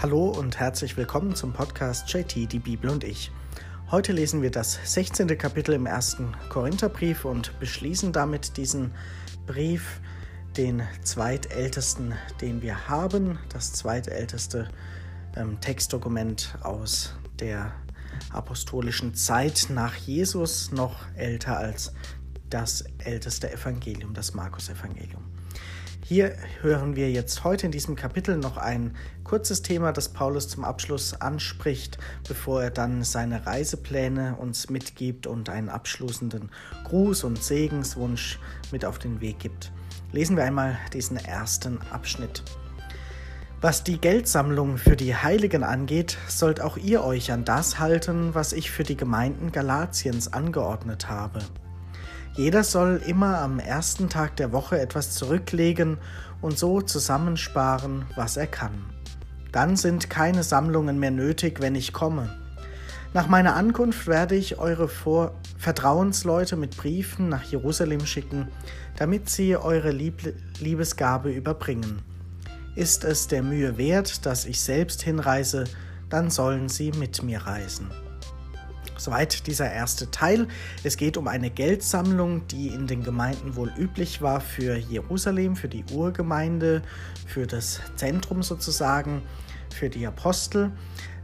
Hallo und herzlich willkommen zum Podcast JT, die Bibel und ich. Heute lesen wir das 16. Kapitel im ersten Korintherbrief und beschließen damit diesen Brief, den zweitältesten, den wir haben, das zweitälteste ähm, Textdokument aus der apostolischen Zeit nach Jesus, noch älter als das älteste Evangelium, das Markus-Evangelium. Hier hören wir jetzt heute in diesem Kapitel noch ein kurzes Thema, das Paulus zum Abschluss anspricht, bevor er dann seine Reisepläne uns mitgibt und einen abschließenden Gruß und Segenswunsch mit auf den Weg gibt. Lesen wir einmal diesen ersten Abschnitt. Was die Geldsammlung für die Heiligen angeht, sollt auch ihr euch an das halten, was ich für die Gemeinden Galatiens angeordnet habe. Jeder soll immer am ersten Tag der Woche etwas zurücklegen und so zusammensparen, was er kann. Dann sind keine Sammlungen mehr nötig, wenn ich komme. Nach meiner Ankunft werde ich eure Vor Vertrauensleute mit Briefen nach Jerusalem schicken, damit sie eure Lieb Liebesgabe überbringen. Ist es der Mühe wert, dass ich selbst hinreise, dann sollen sie mit mir reisen. Soweit dieser erste Teil. Es geht um eine Geldsammlung, die in den Gemeinden wohl üblich war für Jerusalem, für die Urgemeinde, für das Zentrum sozusagen, für die Apostel.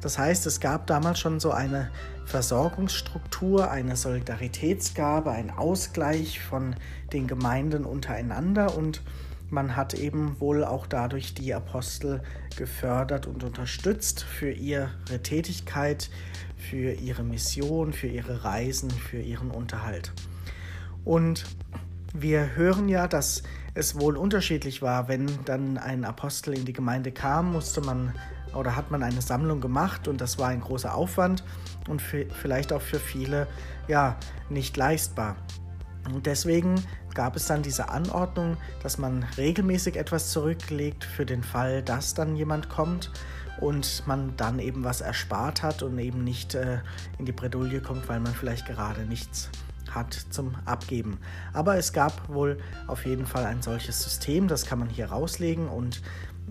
Das heißt, es gab damals schon so eine Versorgungsstruktur, eine Solidaritätsgabe, ein Ausgleich von den Gemeinden untereinander und man hat eben wohl auch dadurch die Apostel gefördert und unterstützt für ihre Tätigkeit, für ihre Mission, für ihre Reisen, für ihren Unterhalt. Und wir hören ja, dass es wohl unterschiedlich war, wenn dann ein Apostel in die Gemeinde kam, musste man oder hat man eine Sammlung gemacht und das war ein großer Aufwand und für, vielleicht auch für viele ja nicht leistbar. Und deswegen gab es dann diese Anordnung, dass man regelmäßig etwas zurücklegt für den Fall, dass dann jemand kommt und man dann eben was erspart hat und eben nicht äh, in die Bredouille kommt, weil man vielleicht gerade nichts hat zum Abgeben. Aber es gab wohl auf jeden Fall ein solches System, das kann man hier rauslegen und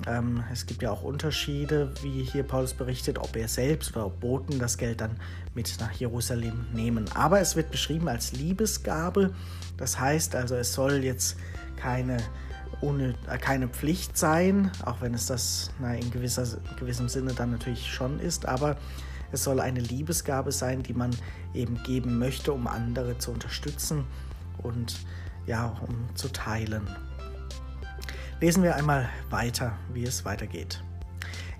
ähm, es gibt ja auch Unterschiede, wie hier Paulus berichtet, ob er selbst oder ob Boten das Geld dann mit nach Jerusalem nehmen. Aber es wird beschrieben als Liebesgabe. Das heißt also, es soll jetzt keine, ohne, äh, keine Pflicht sein, auch wenn es das na, in, gewisser, in gewissem Sinne dann natürlich schon ist. Aber es soll eine Liebesgabe sein, die man eben geben möchte, um andere zu unterstützen und ja, um zu teilen. Lesen wir einmal weiter, wie es weitergeht.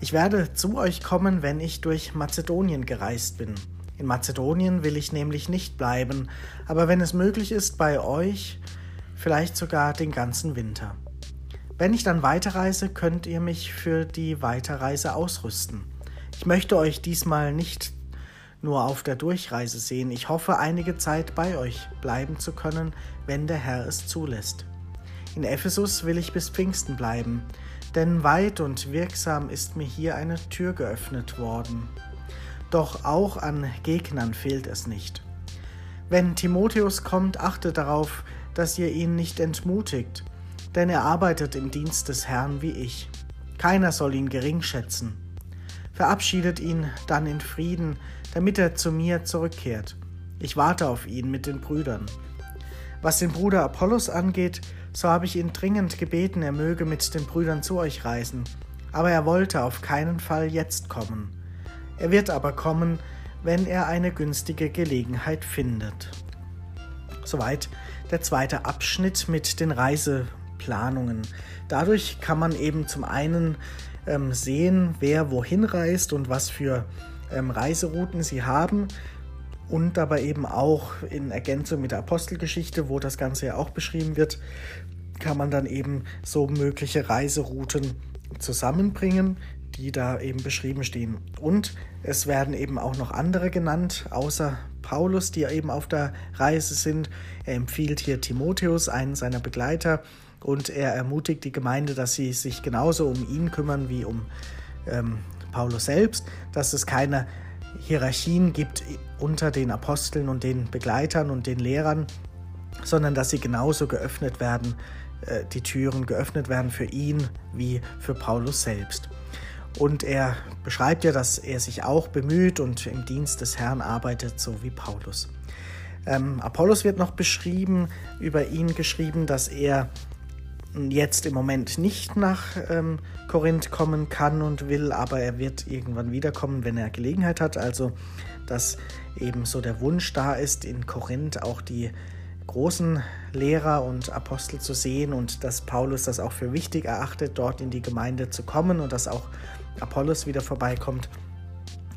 Ich werde zu euch kommen, wenn ich durch Mazedonien gereist bin. In Mazedonien will ich nämlich nicht bleiben, aber wenn es möglich ist, bei euch, vielleicht sogar den ganzen Winter. Wenn ich dann weiterreise, könnt ihr mich für die Weiterreise ausrüsten. Ich möchte euch diesmal nicht nur auf der Durchreise sehen. Ich hoffe, einige Zeit bei euch bleiben zu können, wenn der Herr es zulässt. In Ephesus will ich bis Pfingsten bleiben, denn weit und wirksam ist mir hier eine Tür geöffnet worden. Doch auch an Gegnern fehlt es nicht. Wenn Timotheus kommt, achtet darauf, dass ihr ihn nicht entmutigt, denn er arbeitet im Dienst des Herrn wie ich. Keiner soll ihn gering schätzen. Verabschiedet ihn dann in Frieden, damit er zu mir zurückkehrt. Ich warte auf ihn mit den Brüdern. Was den Bruder Apollos angeht, so habe ich ihn dringend gebeten, er möge mit den Brüdern zu euch reisen, aber er wollte auf keinen Fall jetzt kommen. Er wird aber kommen, wenn er eine günstige Gelegenheit findet. Soweit der zweite Abschnitt mit den Reiseplanungen. Dadurch kann man eben zum einen ähm, sehen, wer wohin reist und was für ähm, Reiserouten sie haben und aber eben auch in Ergänzung mit der Apostelgeschichte, wo das Ganze ja auch beschrieben wird, kann man dann eben so mögliche Reiserouten zusammenbringen, die da eben beschrieben stehen. Und es werden eben auch noch andere genannt, außer Paulus, die eben auf der Reise sind. Er empfiehlt hier Timotheus, einen seiner Begleiter, und er ermutigt die Gemeinde, dass sie sich genauso um ihn kümmern wie um ähm, Paulus selbst, dass es keine Hierarchien gibt unter den Aposteln und den Begleitern und den Lehrern, sondern dass sie genauso geöffnet werden, äh, die Türen geöffnet werden für ihn wie für Paulus selbst. Und er beschreibt ja, dass er sich auch bemüht und im Dienst des Herrn arbeitet, so wie Paulus. Ähm, Apollos wird noch beschrieben, über ihn geschrieben, dass er jetzt im Moment nicht nach ähm, Korinth kommen kann und will, aber er wird irgendwann wiederkommen, wenn er Gelegenheit hat. Also, dass eben so der Wunsch da ist, in Korinth auch die großen Lehrer und Apostel zu sehen und dass Paulus das auch für wichtig erachtet, dort in die Gemeinde zu kommen und dass auch Apollos wieder vorbeikommt,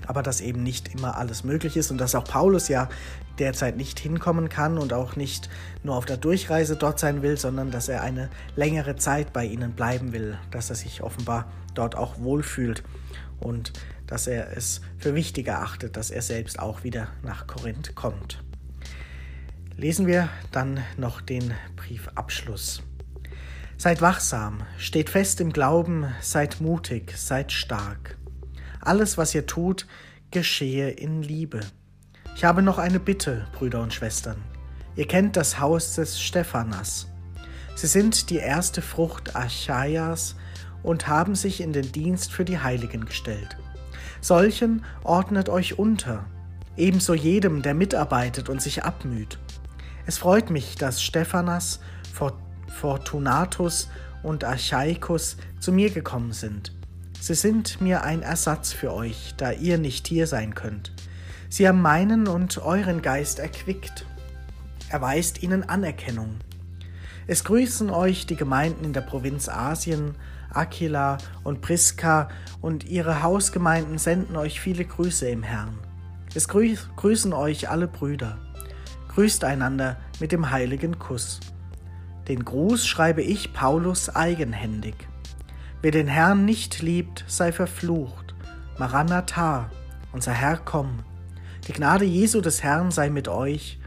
aber dass eben nicht immer alles möglich ist und dass auch Paulus ja derzeit nicht hinkommen kann und auch nicht nur auf der Durchreise dort sein will, sondern dass er eine längere Zeit bei ihnen bleiben will, dass er sich offenbar dort auch wohlfühlt und dass er es für wichtig erachtet, dass er selbst auch wieder nach Korinth kommt. Lesen wir dann noch den Briefabschluss. Seid wachsam, steht fest im Glauben, seid mutig, seid stark. Alles, was ihr tut, geschehe in Liebe. Ich habe noch eine Bitte, Brüder und Schwestern. Ihr kennt das Haus des Stephanas. Sie sind die erste Frucht Achaias und haben sich in den Dienst für die Heiligen gestellt. Solchen ordnet euch unter, ebenso jedem, der mitarbeitet und sich abmüht. Es freut mich, dass Stephanas, Fortunatus und Archaicus zu mir gekommen sind. Sie sind mir ein Ersatz für euch, da ihr nicht hier sein könnt. Sie haben meinen und euren Geist erquickt. Erweist ihnen Anerkennung. Es grüßen euch die Gemeinden in der Provinz Asien, Aquila und Priska und ihre Hausgemeinden senden euch viele Grüße im Herrn. Es grüßen euch alle Brüder. Grüßt einander mit dem heiligen Kuss. Den Gruß schreibe ich Paulus eigenhändig. Wer den Herrn nicht liebt, sei verflucht. Maranatha, unser Herr komm. Die Gnade Jesu des Herrn sei mit euch.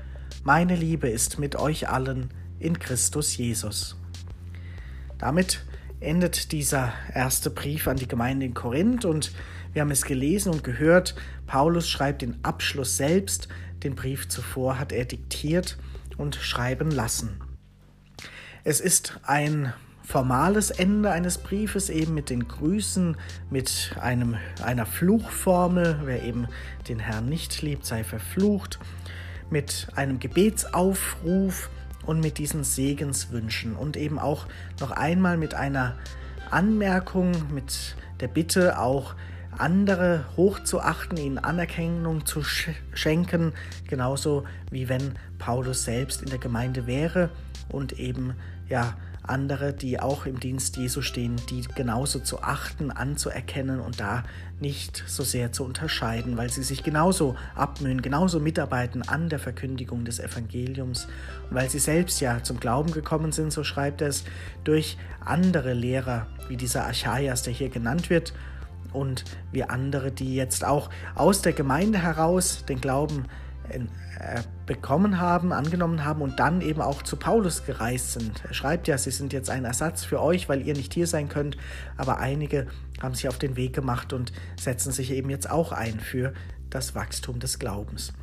Meine Liebe ist mit euch allen in Christus Jesus. Damit endet dieser erste Brief an die Gemeinde in Korinth und wir haben es gelesen und gehört. Paulus schreibt den Abschluss selbst, den Brief zuvor hat er diktiert und schreiben lassen. Es ist ein formales Ende eines Briefes eben mit den Grüßen, mit einem, einer Fluchformel, wer eben den Herrn nicht liebt, sei verflucht, mit einem Gebetsaufruf und mit diesen Segenswünschen. Und eben auch noch einmal mit einer Anmerkung, mit der Bitte auch andere hochzuachten, ihnen Anerkennung zu schenken, genauso wie wenn Paulus selbst in der Gemeinde wäre und eben ja andere, die auch im Dienst Jesu stehen, die genauso zu achten, anzuerkennen und da nicht so sehr zu unterscheiden, weil sie sich genauso abmühen, genauso mitarbeiten an der Verkündigung des Evangeliums. Und weil sie selbst ja zum Glauben gekommen sind, so schreibt er es, durch andere Lehrer, wie dieser Archaias, der hier genannt wird, und wir andere, die jetzt auch aus der Gemeinde heraus den Glauben bekommen haben, angenommen haben und dann eben auch zu Paulus gereist sind. Er schreibt ja, sie sind jetzt ein Ersatz für euch, weil ihr nicht hier sein könnt, aber einige haben sich auf den Weg gemacht und setzen sich eben jetzt auch ein für das Wachstum des Glaubens.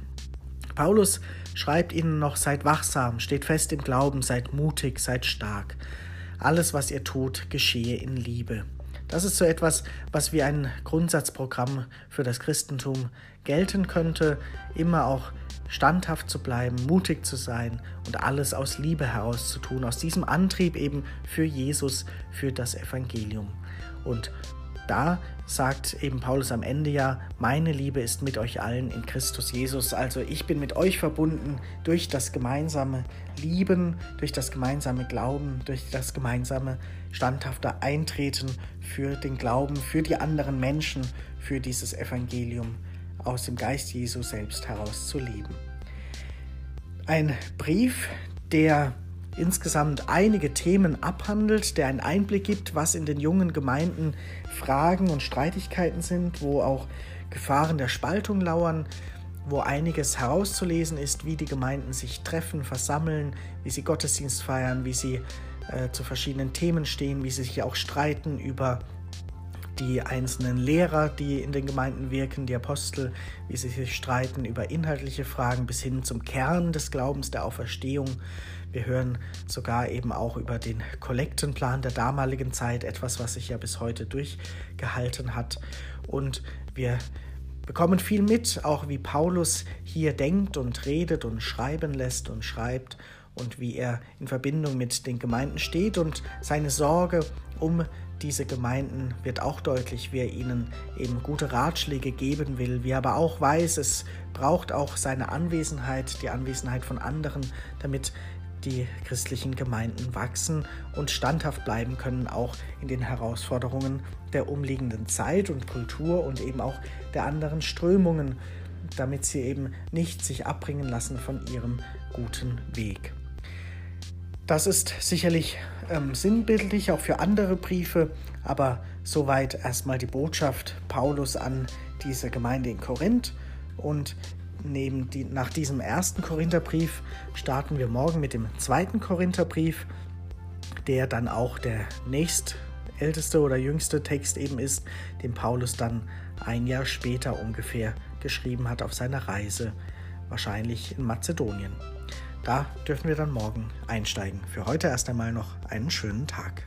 Paulus schreibt ihnen noch, seid wachsam, steht fest im Glauben, seid mutig, seid stark. Alles, was ihr tut, geschehe in Liebe. Das ist so etwas, was wie ein Grundsatzprogramm für das Christentum gelten könnte, immer auch standhaft zu bleiben, mutig zu sein und alles aus Liebe heraus zu tun, aus diesem Antrieb eben für Jesus, für das Evangelium. Und da sagt eben Paulus am Ende ja, meine Liebe ist mit euch allen in Christus Jesus. Also ich bin mit euch verbunden durch das gemeinsame Lieben, durch das gemeinsame Glauben, durch das gemeinsame standhafte Eintreten für den Glauben, für die anderen Menschen, für dieses Evangelium aus dem Geist Jesu selbst heraus zu leben. Ein Brief, der insgesamt einige Themen abhandelt, der einen Einblick gibt, was in den jungen Gemeinden Fragen und Streitigkeiten sind, wo auch Gefahren der Spaltung lauern, wo einiges herauszulesen ist, wie die Gemeinden sich treffen, versammeln, wie sie Gottesdienst feiern, wie sie äh, zu verschiedenen Themen stehen, wie sie sich auch streiten über die einzelnen Lehrer, die in den Gemeinden wirken, die Apostel, wie sie sich streiten über inhaltliche Fragen bis hin zum Kern des Glaubens der Auferstehung. Wir hören sogar eben auch über den Kollektenplan der damaligen Zeit, etwas, was sich ja bis heute durchgehalten hat. Und wir bekommen viel mit, auch wie Paulus hier denkt und redet und schreiben lässt und schreibt und wie er in Verbindung mit den Gemeinden steht und seine Sorge um diese Gemeinden wird auch deutlich, wie er ihnen eben gute Ratschläge geben will, wie er aber auch weiß, es braucht auch seine Anwesenheit, die Anwesenheit von anderen, damit die christlichen Gemeinden wachsen und standhaft bleiben können, auch in den Herausforderungen der umliegenden Zeit und Kultur und eben auch der anderen Strömungen, damit sie eben nicht sich abbringen lassen von ihrem guten Weg. Das ist sicherlich ähm, sinnbildlich auch für andere Briefe, aber soweit erstmal die Botschaft Paulus an diese Gemeinde in Korinth. Und neben die, nach diesem ersten Korintherbrief starten wir morgen mit dem zweiten Korintherbrief, der dann auch der nächstälteste oder jüngste Text eben ist, den Paulus dann ein Jahr später ungefähr geschrieben hat auf seiner Reise, wahrscheinlich in Mazedonien. Da dürfen wir dann morgen einsteigen. Für heute erst einmal noch einen schönen Tag.